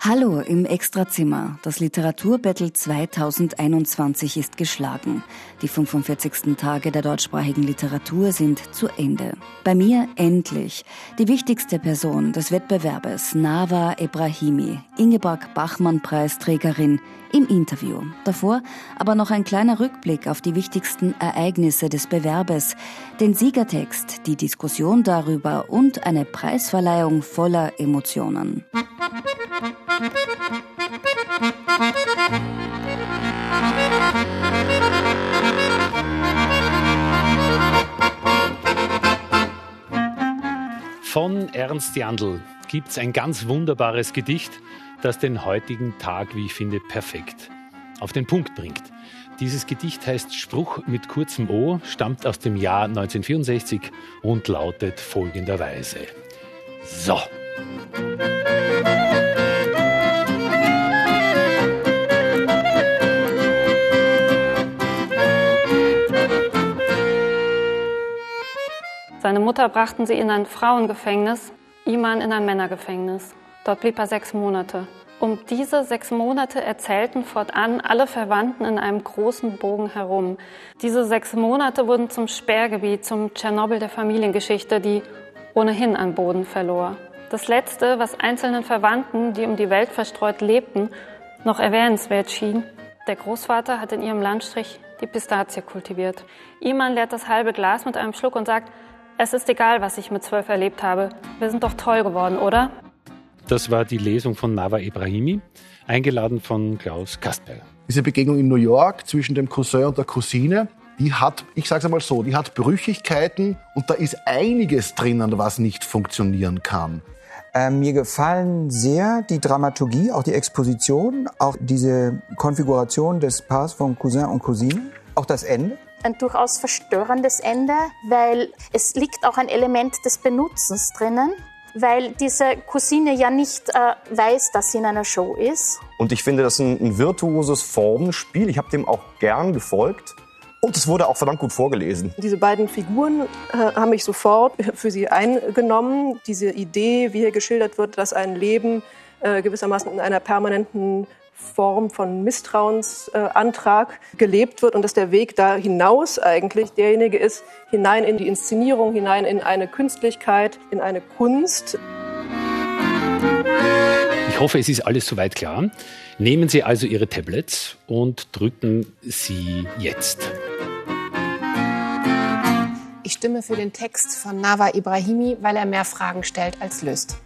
Hallo im Extrazimmer. Das Literaturbattle 2021 ist geschlagen. Die 45. Tage der deutschsprachigen Literatur sind zu Ende. Bei mir endlich die wichtigste Person des Wettbewerbes, Nava Ebrahimi, Ingeborg Bachmann-Preisträgerin, im Interview. Davor aber noch ein kleiner Rückblick auf die wichtigsten Ereignisse des Bewerbes, den Siegertext, die Diskussion darüber und eine Preisverleihung voller Emotionen. Von Ernst Jandl gibt es ein ganz wunderbares Gedicht, das den heutigen Tag, wie ich finde, perfekt auf den Punkt bringt. Dieses Gedicht heißt Spruch mit kurzem O, stammt aus dem Jahr 1964 und lautet folgenderweise. So. Mutter brachten sie in ein Frauengefängnis, Iman in ein Männergefängnis. Dort blieb er sechs Monate. Um diese sechs Monate erzählten fortan alle Verwandten in einem großen Bogen herum. Diese sechs Monate wurden zum Sperrgebiet, zum Tschernobyl der Familiengeschichte, die ohnehin an Boden verlor. Das Letzte, was einzelnen Verwandten, die um die Welt verstreut lebten, noch erwähnenswert schien, der Großvater hat in ihrem Landstrich die Pistazie kultiviert. Iman leert das halbe Glas mit einem Schluck und sagt, es ist egal, was ich mit zwölf erlebt habe. Wir sind doch toll geworden, oder? Das war die Lesung von Nava Ibrahimi, eingeladen von Klaus Kastberger. Diese Begegnung in New York zwischen dem Cousin und der Cousine, die hat, ich sage es einmal so, die hat Brüchigkeiten und da ist einiges drinnen, was nicht funktionieren kann. Äh, mir gefallen sehr die Dramaturgie, auch die Exposition, auch diese Konfiguration des Paars von Cousin und Cousine, auch das Ende ein durchaus verstörendes Ende, weil es liegt auch ein Element des Benutzens drinnen, weil diese Cousine ja nicht äh, weiß, dass sie in einer Show ist. Und ich finde das ein, ein virtuoses Formenspiel. Ich habe dem auch gern gefolgt. Und es wurde auch verdammt gut vorgelesen. Diese beiden Figuren äh, haben mich sofort für sie eingenommen. Diese Idee, wie hier geschildert wird, dass ein Leben äh, gewissermaßen in einer permanenten Form von Misstrauensantrag gelebt wird und dass der Weg da hinaus eigentlich derjenige ist, hinein in die Inszenierung, hinein in eine Künstlichkeit, in eine Kunst. Ich hoffe, es ist alles soweit klar. Nehmen Sie also Ihre Tablets und drücken Sie jetzt. Ich stimme für den Text von Nava Ibrahimi, weil er mehr Fragen stellt als löst.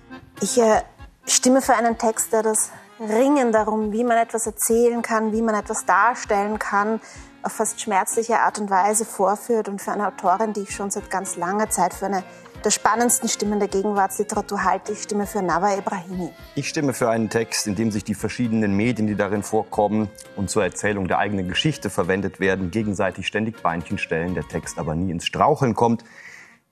Ich äh, stimme für einen Text, der das Ringen darum, wie man etwas erzählen kann, wie man etwas darstellen kann, auf fast schmerzliche Art und Weise vorführt und für eine Autorin, die ich schon seit ganz langer Zeit für eine der spannendsten Stimmen der Gegenwartsliteratur halte. Ich stimme für Nava Ibrahimi. Ich stimme für einen Text, in dem sich die verschiedenen Medien, die darin vorkommen und zur Erzählung der eigenen Geschichte verwendet werden, gegenseitig ständig Beinchen stellen, der Text aber nie ins Straucheln kommt.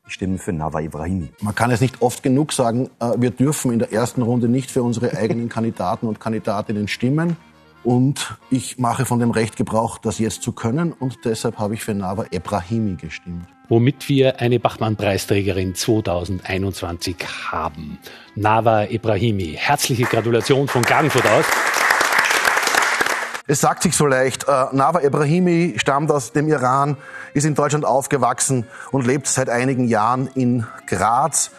Ich stimme für Nava Ibrahimi. Man kann es nicht oft genug sagen, äh, wir dürfen in der ersten Runde nicht für unsere eigenen Kandidaten und Kandidatinnen stimmen. Und ich mache von dem Recht Gebrauch, das jetzt zu können. Und deshalb habe ich für Nava Ibrahimi gestimmt. Womit wir eine Bachmann-Preisträgerin 2021 haben. Nava Ibrahimi. Herzliche Gratulation von Klagenfurt aus. Es sagt sich so leicht, äh, Nava Ibrahimi stammt aus dem Iran, ist in Deutschland aufgewachsen und lebt seit einigen Jahren in Graz.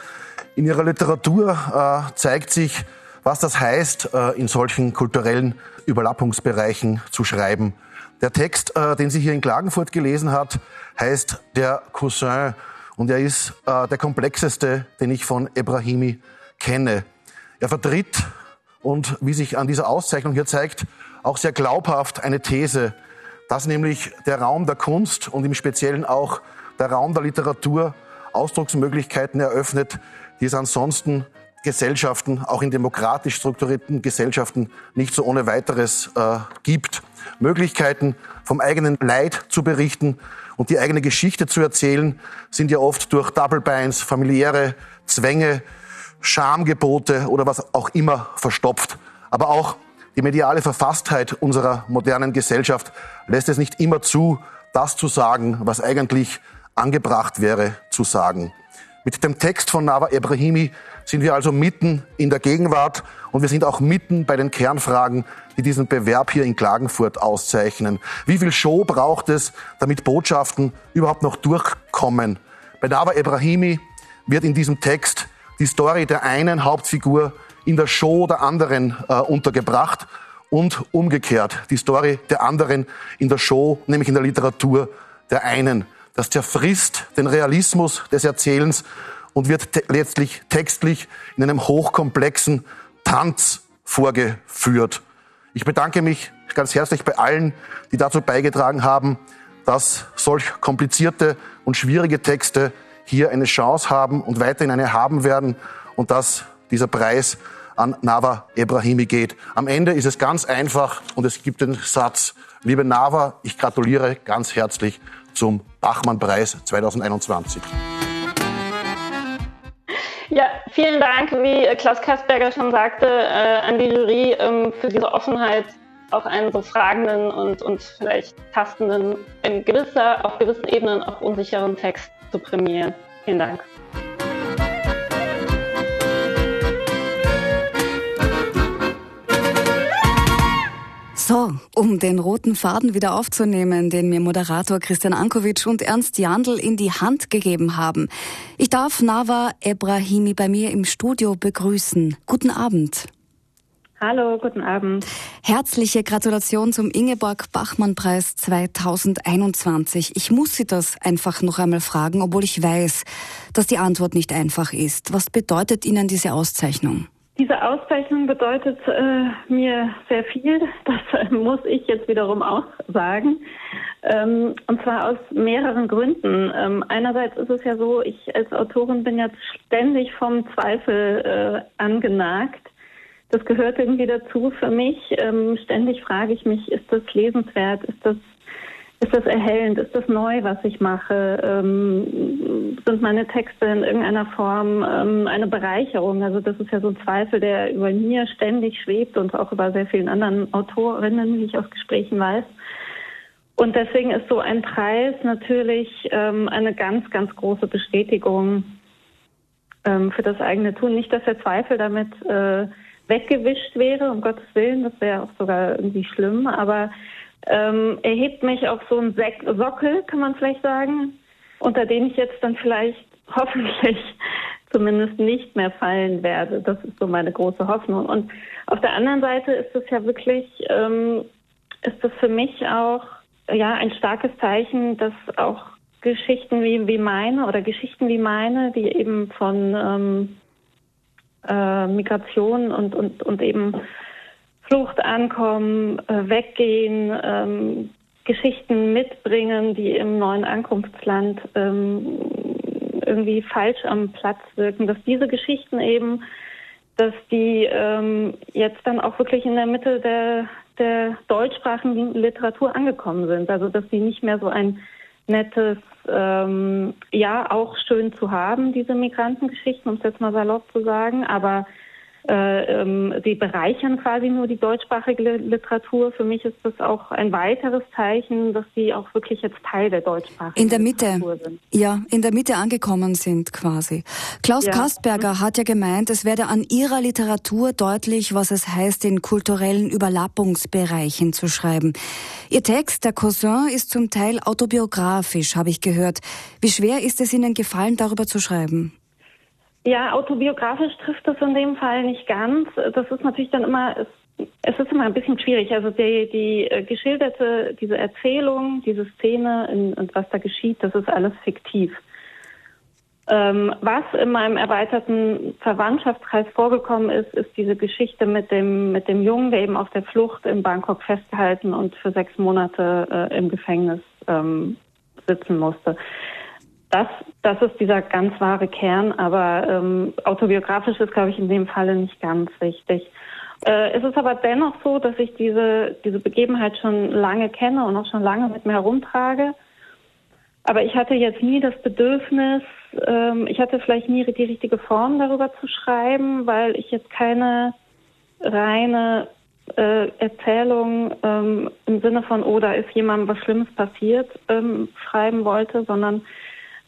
In ihrer Literatur äh, zeigt sich, was das heißt, äh, in solchen kulturellen Überlappungsbereichen zu schreiben. Der Text, den sie hier in Klagenfurt gelesen hat, heißt Der Cousin und er ist der komplexeste, den ich von Ibrahimi kenne. Er vertritt und wie sich an dieser Auszeichnung hier zeigt, auch sehr glaubhaft eine These, dass nämlich der Raum der Kunst und im Speziellen auch der Raum der Literatur Ausdrucksmöglichkeiten eröffnet, die es ansonsten Gesellschaften, auch in demokratisch strukturierten Gesellschaften, nicht so ohne weiteres äh, gibt. Möglichkeiten, vom eigenen Leid zu berichten und die eigene Geschichte zu erzählen, sind ja oft durch Double Binds, familiäre Zwänge, Schamgebote oder was auch immer verstopft. Aber auch die mediale Verfasstheit unserer modernen Gesellschaft lässt es nicht immer zu, das zu sagen, was eigentlich angebracht wäre zu sagen. Mit dem Text von Nava Ebrahimi sind wir also mitten in der Gegenwart und wir sind auch mitten bei den Kernfragen, die diesen Bewerb hier in Klagenfurt auszeichnen. Wie viel Show braucht es, damit Botschaften überhaupt noch durchkommen? Bei Nava Ebrahimi wird in diesem Text die Story der einen Hauptfigur in der Show der anderen äh, untergebracht und umgekehrt die Story der anderen in der Show, nämlich in der Literatur der einen. Das zerfrisst den Realismus des Erzählens und wird te letztlich textlich in einem hochkomplexen Tanz vorgeführt. Ich bedanke mich ganz herzlich bei allen, die dazu beigetragen haben, dass solch komplizierte und schwierige Texte hier eine Chance haben und weiterhin eine haben werden und dass dieser Preis an Nava Ebrahimi geht. Am Ende ist es ganz einfach und es gibt den Satz, liebe Nava, ich gratuliere ganz herzlich zum Bachmann-Preis 2021. Ja, vielen Dank, wie Klaus Kastberger schon sagte, äh, an die Jury ähm, für diese Offenheit, auch einen so fragenden und, und vielleicht tastenden, in gewisser, auf gewissen Ebenen auch unsicheren Text zu prämieren. Vielen Dank. So, um den roten Faden wieder aufzunehmen, den mir Moderator Christian Ankovic und Ernst Jandl in die Hand gegeben haben. Ich darf Nava Ebrahimi bei mir im Studio begrüßen. Guten Abend. Hallo, guten Abend. Herzliche Gratulation zum Ingeborg Bachmann-Preis 2021. Ich muss Sie das einfach noch einmal fragen, obwohl ich weiß, dass die Antwort nicht einfach ist. Was bedeutet Ihnen diese Auszeichnung? Diese Auszeichnung bedeutet äh, mir sehr viel. Das äh, muss ich jetzt wiederum auch sagen. Ähm, und zwar aus mehreren Gründen. Ähm, einerseits ist es ja so, ich als Autorin bin ja ständig vom Zweifel äh, angenagt. Das gehört irgendwie dazu für mich. Ähm, ständig frage ich mich, ist das lesenswert? Ist das ist das erhellend? Ist das neu, was ich mache? Ähm, sind meine Texte in irgendeiner Form ähm, eine Bereicherung? Also das ist ja so ein Zweifel, der über mir ständig schwebt und auch über sehr vielen anderen Autorinnen, wie ich aus Gesprächen weiß. Und deswegen ist so ein Preis natürlich ähm, eine ganz, ganz große Bestätigung ähm, für das eigene Tun. Nicht, dass der Zweifel damit äh, weggewischt wäre, um Gottes Willen, das wäre auch sogar irgendwie schlimm, aber ähm, erhebt mich auf so einen Sek Sockel, kann man vielleicht sagen, unter den ich jetzt dann vielleicht hoffentlich zumindest nicht mehr fallen werde. Das ist so meine große Hoffnung. Und auf der anderen Seite ist es ja wirklich, ähm, ist es für mich auch ja ein starkes Zeichen, dass auch Geschichten wie, wie meine oder Geschichten wie meine, die eben von ähm, äh, Migration und, und, und eben Flucht ankommen, äh, weggehen, ähm, Geschichten mitbringen, die im neuen Ankunftsland ähm, irgendwie falsch am Platz wirken, dass diese Geschichten eben, dass die ähm, jetzt dann auch wirklich in der Mitte der, der deutschsprachigen Literatur angekommen sind. Also dass sie nicht mehr so ein nettes, ähm, ja, auch schön zu haben, diese Migrantengeschichten, um es jetzt mal salopp zu sagen, aber äh, ähm, sie bereichern quasi nur die deutschsprachige Literatur. Für mich ist das auch ein weiteres Zeichen, dass sie auch wirklich jetzt Teil der deutschsprachigen in der Mitte, Literatur sind. Ja, in der Mitte angekommen sind quasi. Klaus Ja. Kastberger Mhm. hat ja gemeint, es werde an ihrer Literatur deutlich, was es heißt, in kulturellen Überlappungsbereichen zu schreiben. Ihr Text, der Cousin, ist zum Teil autobiografisch, habe ich gehört. Wie schwer ist es Ihnen gefallen, darüber zu schreiben? Ja, autobiografisch trifft das in dem Fall nicht ganz. Das ist natürlich dann immer, es, ist immer ein bisschen schwierig. Also die, die äh, geschilderte, diese Erzählung, diese Szene und was da geschieht, das ist alles fiktiv. Ähm, was in meinem erweiterten Verwandtschaftskreis vorgekommen ist, ist diese Geschichte mit dem, mit dem Jungen, der eben auf der Flucht in Bangkok festgehalten und für sechs Monate äh, im Gefängnis ähm, sitzen musste. Das, das ist dieser ganz wahre Kern, aber ähm, autobiografisch ist, glaube ich, in dem Falle nicht ganz wichtig. Äh, es ist aber dennoch so, dass ich diese, diese Begebenheit schon lange kenne und auch schon lange mit mir herumtrage. Aber ich hatte jetzt nie das Bedürfnis, ähm, ich hatte vielleicht nie die richtige Form darüber zu schreiben, weil ich jetzt keine reine äh, Erzählung ähm, im Sinne von, oh, da ist jemandem was Schlimmes passiert, ähm, schreiben wollte, sondern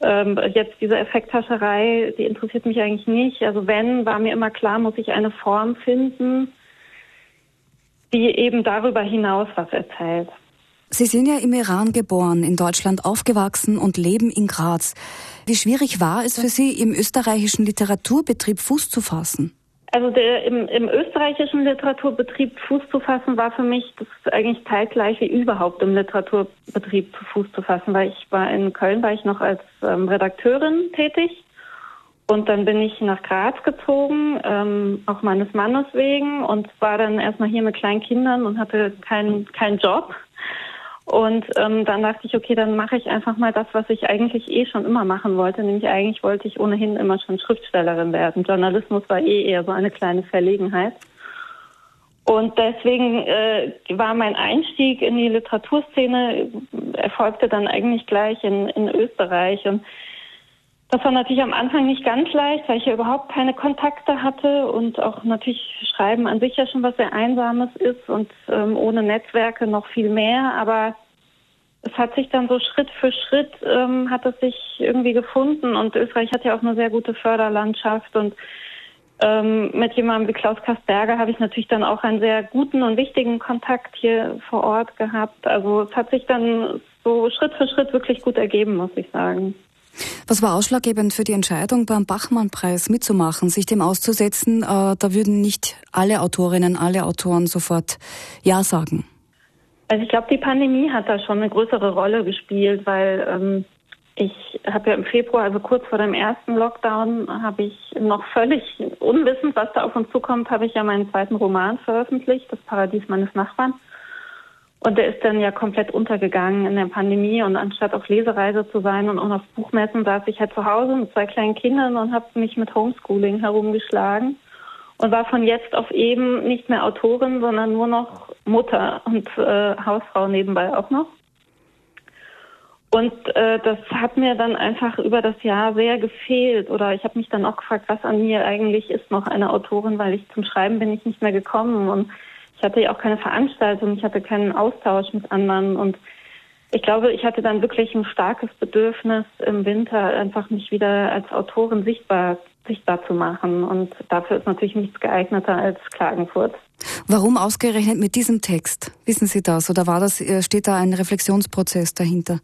ähm, jetzt diese Effekthascherei, die interessiert mich eigentlich nicht. Also wenn, war mir immer klar, muss ich eine Form finden, die eben darüber hinaus was erzählt. Sie sind ja im Iran geboren, in Deutschland aufgewachsen und leben in Graz. Wie schwierig war es für Sie, im österreichischen Literaturbetrieb Fuß zu fassen? Also der, im, im österreichischen Literaturbetrieb Fuß zu fassen war für mich das eigentlich wie überhaupt im Literaturbetrieb Fuß zu fassen, weil ich war in Köln, war ich noch als ähm, Redakteurin tätig. Und dann bin ich nach Graz gezogen, ähm, auch meines Mannes wegen und war dann erstmal hier mit kleinen Kindern und hatte keinen keinen Job und ähm, dann dachte ich, okay, dann mache ich einfach mal das, was ich eigentlich eh schon immer machen wollte. Nämlich eigentlich wollte ich ohnehin immer schon Schriftstellerin werden. Journalismus war eh eher so eine kleine Verlegenheit. Und deswegen äh, war mein Einstieg in die Literaturszene, erfolgte dann eigentlich gleich in, in Österreich. Und das war natürlich am Anfang nicht ganz leicht, weil ich ja überhaupt keine Kontakte hatte und auch natürlich Schreiben an sich ja schon was sehr Einsames ist und ähm, ohne Netzwerke noch viel mehr. Aber es hat sich dann so Schritt für Schritt ähm, hat es sich irgendwie gefunden und Österreich hat ja auch eine sehr gute Förderlandschaft und ähm, mit jemandem wie Klaus Kastberger habe ich natürlich dann auch einen sehr guten und wichtigen Kontakt hier vor Ort gehabt. Also es hat sich dann so Schritt für Schritt wirklich gut ergeben, muss ich sagen. Was war ausschlaggebend für die Entscheidung, beim Bachmann-Preis mitzumachen, sich dem auszusetzen? Äh, da würden nicht alle Autorinnen, alle Autoren sofort Ja sagen. Also ich glaube, die Pandemie hat da schon eine größere Rolle gespielt, weil ähm, ich habe ja im Februar, also kurz vor dem ersten Lockdown, habe ich noch völlig unwissend, was da auf uns zukommt, habe ich ja meinen zweiten Roman veröffentlicht, Das Paradies meines Nachbarn. Und der ist dann ja komplett untergegangen in der Pandemie. Und anstatt auf Lesereise zu sein und auch auf Buchmessen, saß ich halt zu Hause mit zwei kleinen Kindern und habe mich mit Homeschooling herumgeschlagen. Und war von jetzt auf eben nicht mehr Autorin, sondern nur noch Mutter und äh, Hausfrau nebenbei auch noch. Und äh, das hat mir dann einfach über das Jahr sehr gefehlt. Oder ich habe mich dann auch gefragt, was an mir eigentlich ist noch eine Autorin, weil ich zum Schreiben bin ich nicht mehr gekommen. Und ich hatte ja auch keine Veranstaltung, ich hatte keinen Austausch mit anderen und ich glaube, ich hatte dann wirklich ein starkes Bedürfnis im Winter einfach mich wieder als Autorin sichtbar sichtbar zu machen und dafür ist natürlich nichts geeigneter als Klagenfurt. Warum ausgerechnet mit diesem Text? Wissen Sie das oder war das äh, steht da ein Reflexionsprozess dahinter?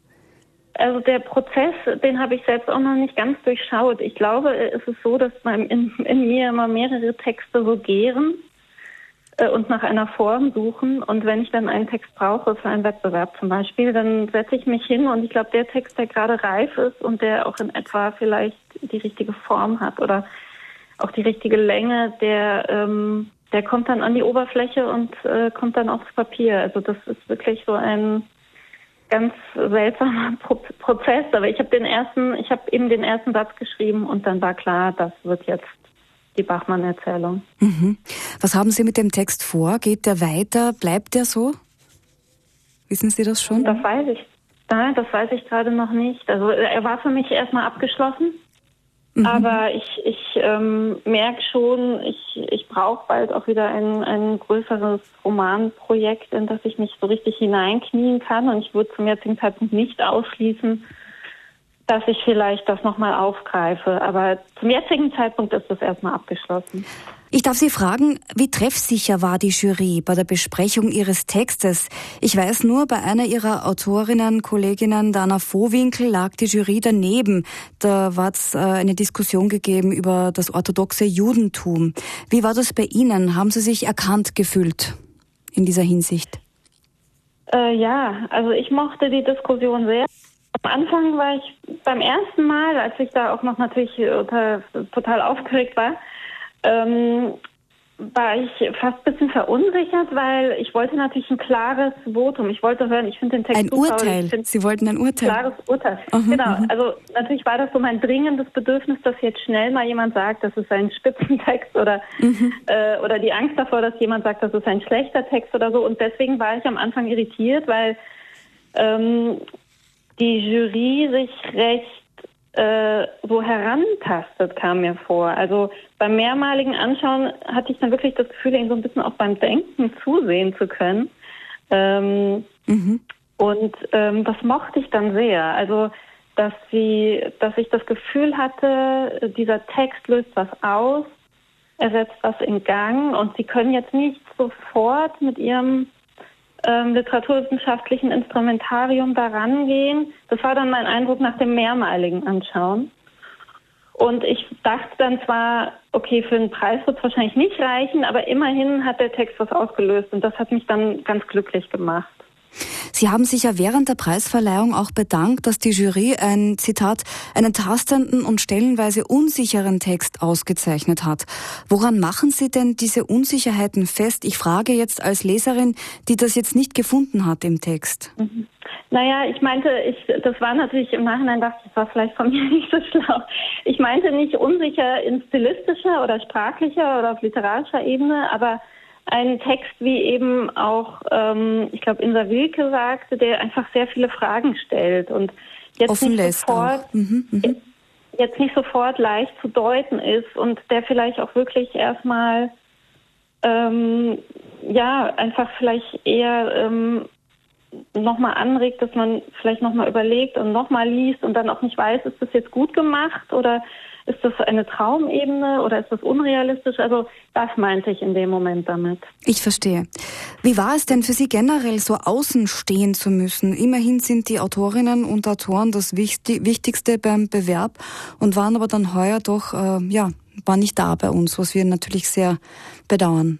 Also der Prozess, den habe ich selbst auch noch nicht ganz durchschaut. Ich glaube, es ist so, dass in, in mir immer mehrere Texte so gären und nach einer Form suchen. Und wenn ich dann einen Text brauche für einen Wettbewerb zum Beispiel, dann setze ich mich hin und ich glaube, der Text, der gerade reif ist und der auch in etwa vielleicht die richtige Form hat oder auch die richtige Länge, der, ähm, der kommt dann an die Oberfläche und äh, kommt dann aufs Papier. Also das ist wirklich so ein ganz seltsamer Pro Prozess. Aber ich habe den ersten, ich habe eben den ersten Satz geschrieben und dann war klar, das wird jetzt die Bachmann-Erzählung. Mhm. Was haben Sie mit dem Text vor? Geht der weiter? Bleibt der so? Wissen Sie das schon? Das weiß ich. Nein, das weiß ich gerade noch nicht. Also er war für mich erstmal abgeschlossen. Mhm. Aber ich, ich ähm, merke schon, ich, ich brauche bald auch wieder ein, ein größeres Romanprojekt, in das ich mich so richtig hineinknien kann. Und ich würde zum jetzigen Zeitpunkt nicht ausschließen, dass ich vielleicht das nochmal aufgreife. Aber zum jetzigen Zeitpunkt ist das erstmal abgeschlossen. Ich darf Sie fragen, wie treffsicher war die Jury bei der Besprechung Ihres Textes? Ich weiß nur, bei einer Ihrer Autorinnen, Kolleginnen, Dana Vohwinkel, lag die Jury daneben. Da war es äh, eine Diskussion gegeben über das orthodoxe Judentum. Wie war das bei Ihnen? Haben Sie sich erkannt gefühlt in dieser Hinsicht? Äh, ja, also ich mochte die Diskussion sehr. Am Anfang war ich beim ersten Mal, als ich da auch noch natürlich äh, total aufgeregt war, ähm, war ich fast ein bisschen verunsichert, weil ich wollte natürlich ein klares Votum. Ich wollte hören, ich finde den Text ein super. Urteil. Sie wollten ein Urteil. Ein klares Urteil. Mhm, genau. Also natürlich war das so mein dringendes Bedürfnis, dass jetzt schnell mal jemand sagt, das ist ein Spitzentext oder mhm. äh, oder die Angst davor, dass jemand sagt, das ist ein schlechter Text oder so. Und deswegen war ich am Anfang irritiert, weil ähm, die Jury sich recht äh, so herantastet, kam mir vor. Also beim mehrmaligen Anschauen hatte ich dann wirklich das Gefühl, ihnen so ein bisschen auch beim Denken zusehen zu können. Ähm, mhm. Und ähm, das mochte ich dann sehr. Also dass sie, dass ich das Gefühl hatte, dieser Text löst was aus, er setzt was in Gang und sie können jetzt nicht sofort mit ihrem ähm, literaturwissenschaftlichen Instrumentarium daran gehen. Das war dann mein Eindruck nach dem mehrmaligen Anschauen. Und ich dachte dann zwar, okay, für einen Preis wird es wahrscheinlich nicht reichen, aber immerhin hat der Text was ausgelöst und das hat mich dann ganz glücklich gemacht. Sie haben sich ja während der Preisverleihung auch bedankt, dass die Jury ein Zitat, einen tastenden und stellenweise unsicheren Text ausgezeichnet hat. Woran machen Sie denn diese Unsicherheiten fest? Ich frage jetzt als Leserin, die das jetzt nicht gefunden hat im Text. Mhm. Naja, ich meinte, ich, das war natürlich im Nachhinein, dachte ich, das war vielleicht von mir nicht so schlau. Ich meinte nicht unsicher in stilistischer oder sprachlicher oder auf literarischer Ebene, aber ein Text, wie eben auch, ähm, ich glaube, Insa Wilke sagte, der einfach sehr viele Fragen stellt und jetzt Offen nicht sofort, mhm, mh. jetzt nicht sofort leicht zu deuten ist und der vielleicht auch wirklich erstmal ähm, ja einfach vielleicht eher ähm, nochmal anregt, dass man vielleicht nochmal überlegt und nochmal liest und dann auch nicht weiß, ist das jetzt gut gemacht oder ist das eine Traumebene oder ist das unrealistisch? Also das meinte ich in dem Moment damit. Ich verstehe. Wie war es denn für Sie generell, so außen stehen zu müssen? Immerhin sind die Autorinnen und Autoren das Wichtigste beim Bewerb und waren aber dann heuer doch, äh, ja, war nicht da bei uns, was wir natürlich sehr bedauern.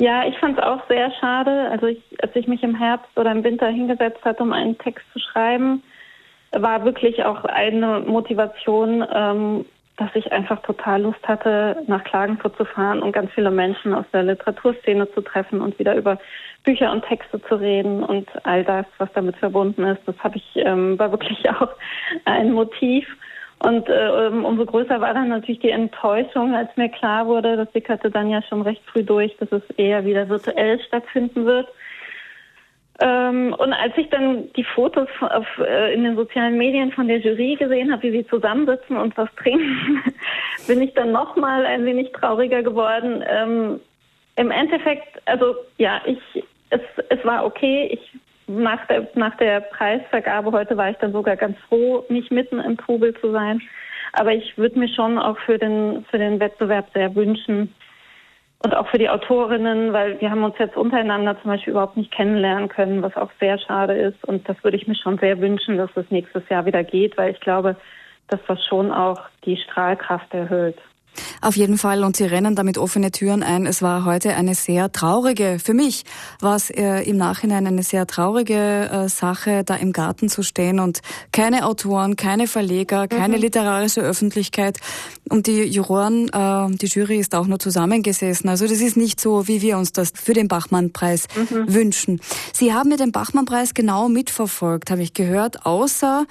Ja, ich fand es auch sehr schade. Also ich, als ich mich im Herbst oder im Winter hingesetzt hatte, um einen Text zu schreiben, war wirklich auch eine Motivation, ähm, dass ich einfach total Lust hatte, nach Klagenfurt zu fahren und ganz viele Menschen aus der Literaturszene zu treffen und wieder über Bücher und Texte zu reden und all das, was damit verbunden ist. Das habe ich ähm, war wirklich auch ein Motiv. Und äh, umso größer war dann natürlich die Enttäuschung, als mir klar wurde, das sickerte dann ja schon recht früh durch, dass es eher wieder virtuell stattfinden wird. Ähm, und als ich dann die Fotos auf, äh, in den sozialen Medien von der Jury gesehen habe, wie sie zusammensitzen und was trinken, bin ich dann nochmal ein wenig trauriger geworden. Ähm, Im Endeffekt, also ja, ich, es, es war okay. Ich nach der, nach der Preisvergabe heute war ich dann sogar ganz froh, nicht mitten im Trubel zu sein. Aber ich würde mir schon auch für den, für den Wettbewerb sehr wünschen, und auch für die Autorinnen, weil wir haben uns jetzt untereinander zum Beispiel überhaupt nicht kennenlernen können, was auch sehr schade ist. Und das würde ich mir schon sehr wünschen, dass es nächstes Jahr wieder geht, weil ich glaube, dass das schon auch die Strahlkraft erhöht. Auf jeden Fall und Sie rennen damit offene Türen ein. Es war heute eine sehr traurige, für mich war es äh, im Nachhinein eine sehr traurige äh, Sache, da im Garten zu stehen und keine Autoren, keine Verleger, keine mhm. literarische Öffentlichkeit und die Juroren, äh, die Jury ist auch nur zusammengesessen. Also das ist nicht so, wie wir uns das für den Bachmann-Preis mhm. wünschen. Sie haben mir den Bachmann-Preis genau mitverfolgt, habe ich gehört, außer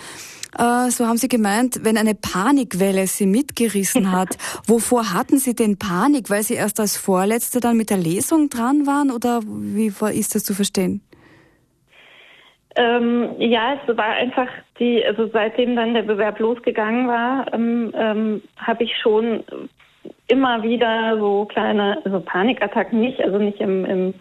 so haben Sie gemeint, wenn eine Panikwelle Sie mitgerissen hat. Wovor hatten Sie denn Panik? Weil Sie erst als Vorletzte dann mit der Lesung dran waren oder wie ist das zu verstehen? Ähm, ja, es war einfach die, also seitdem dann der Bewerb losgegangen war, ähm, ähm, habe ich schon immer wieder so kleine, also Panikattacken nicht, also nicht im, im,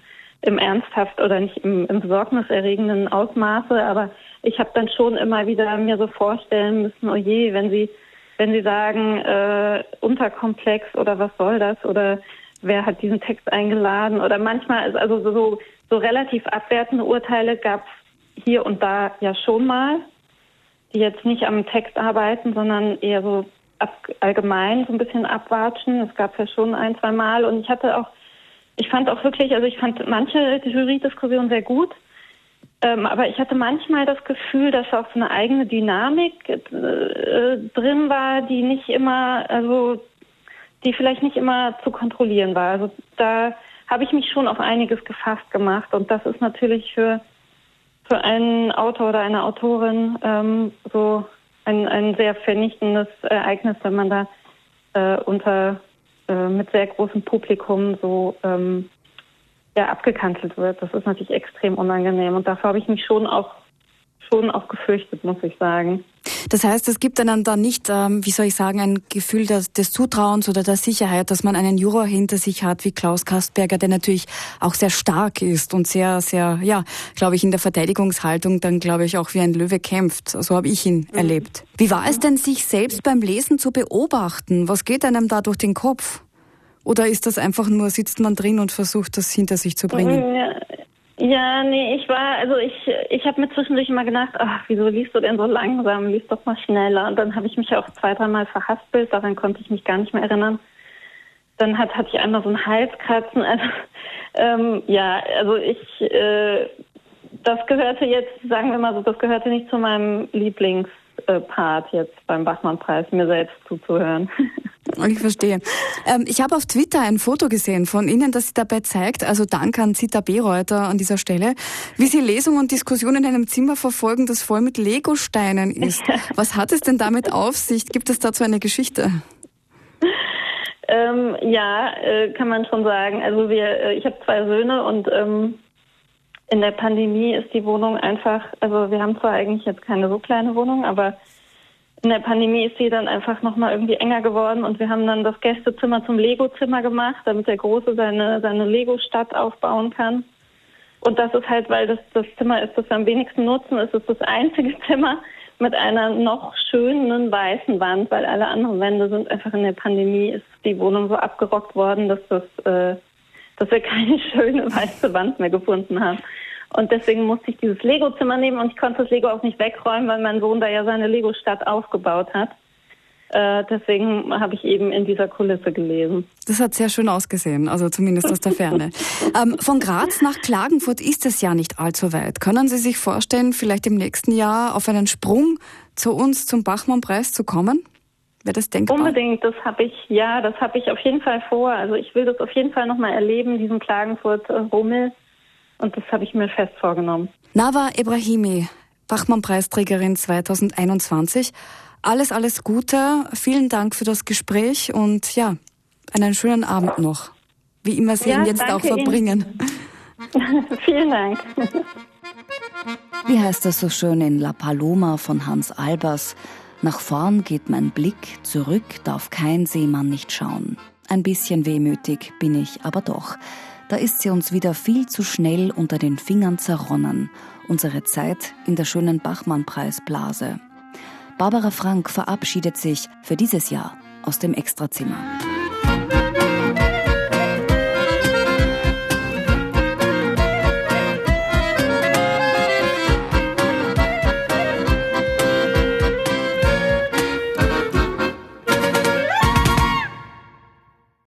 im ernsthaft oder nicht im, im besorgniserregenden Ausmaße, aber ich habe dann schon immer wieder mir so vorstellen müssen, oh je, wenn Sie, wenn Sie sagen, äh, unterkomplex oder was soll das oder wer hat diesen Text eingeladen oder manchmal, also so, so relativ abwertende Urteile gab es hier und da ja schon mal, die jetzt nicht am Text arbeiten, sondern eher so allgemein so ein bisschen abwatschen. Es gab ja schon ein, zwei Mal und ich hatte auch, ich fand auch wirklich, also ich fand manche Jury-Diskussionen sehr gut. Ähm, aber ich hatte manchmal das Gefühl, dass auch so eine eigene Dynamik äh, drin war, die nicht immer, also die vielleicht nicht immer zu kontrollieren war. Also da habe ich mich schon auf einiges gefasst gemacht und das ist natürlich für für einen Autor oder eine Autorin ähm, so ein, ein sehr vernichtendes Ereignis, wenn man da äh, unter äh, mit sehr großem Publikum so ähm, ja, abgekanzelt wird. Das ist natürlich extrem unangenehm. Und dafür habe ich mich schon auch schon auch gefürchtet, muss ich sagen. Das heißt, es gibt einem dann nicht, ähm, wie soll ich sagen, ein Gefühl des, des, Zutrauens oder der Sicherheit, dass man einen Juror hinter sich hat wie Klaus Kastberger, der natürlich auch sehr stark ist und sehr, sehr, ja, glaube ich, in der Verteidigungshaltung dann, glaube ich, auch wie ein Löwe kämpft. So habe ich ihn mhm. erlebt. Wie war es denn, sich selbst beim Lesen zu beobachten? Was geht einem da durch den Kopf? Oder ist das einfach nur, sitzt man drin und versucht, das hinter sich zu bringen? Ja, nee, ich war, also ich, ich habe mir zwischendurch immer gedacht, ach, wieso liest du denn so langsam? Lies doch mal schneller. Und dann habe ich mich auch zwei, dreimal verhaspelt, daran konnte ich mich gar nicht mehr erinnern. Dann hat, hatte ich einmal so ein Halskratzen. Also, ähm, ja, also ich, äh, das gehörte jetzt, sagen wir mal so, das gehörte nicht zu meinem Lieblingspart jetzt beim Bachmann-Preis, mir selbst zuzuhören. Ich verstehe. Ähm, ich habe auf Twitter ein Foto gesehen von Ihnen, das Sie dabei zeigt, also Dank an Zita Bereuter an dieser Stelle, wie Sie Lesungen und Diskussionen in einem Zimmer verfolgen, das voll mit Legosteinen ist. Was hat es denn damit auf sich? Gibt es dazu eine Geschichte? Ähm, ja, äh, kann man schon sagen. Also wir, äh, ich habe zwei Söhne und ähm, in der Pandemie ist die Wohnung einfach, also wir haben zwar eigentlich jetzt keine so kleine Wohnung, aber in der Pandemie ist sie dann einfach nochmal irgendwie enger geworden und wir haben dann das Gästezimmer zum Lego-Zimmer gemacht, damit der Große seine, seine Lego-Stadt aufbauen kann. Und das ist halt, weil das das Zimmer ist, das wir am wenigsten nutzen, ist es das einzige Zimmer mit einer noch schönen weißen Wand, weil alle anderen Wände sind einfach in der Pandemie, ist die Wohnung so abgerockt worden, dass das, äh, dass wir keine schöne weiße Wand mehr gefunden haben. Und deswegen musste ich dieses Lego-Zimmer nehmen und ich konnte das Lego auch nicht wegräumen, weil mein Sohn da ja seine Lego-Stadt aufgebaut hat. Äh, deswegen habe ich eben in dieser Kulisse gelesen. Das hat sehr schön ausgesehen, also zumindest aus der Ferne. ähm, von Graz nach Klagenfurt ist es ja nicht allzu weit. Können Sie sich vorstellen, vielleicht im nächsten Jahr auf einen Sprung zu uns zum Bachmann-Preis zu kommen? Wäre das denkbar? Unbedingt, das habe ich, ja, das habe ich auf jeden Fall vor. Also ich will das auf jeden Fall nochmal erleben, diesen Klagenfurt-Rummel. Und das habe ich mir fest vorgenommen. Nava Ibrahimi, Bachmann-Preisträgerin 2021. Alles, alles Gute. Vielen Dank für das Gespräch und ja, einen schönen Abend noch. Wie immer Sie ja, ihn jetzt auch verbringen. Vielen Dank. Wie heißt es so schön in La Paloma von Hans Albers? Nach vorn geht mein Blick, zurück darf kein Seemann nicht schauen. Ein bisschen wehmütig bin ich aber doch da ist sie uns wieder viel zu schnell unter den Fingern zerronnen, unsere Zeit in der schönen Bachmann-Preisblase. Barbara Frank verabschiedet sich für dieses Jahr aus dem Extrazimmer.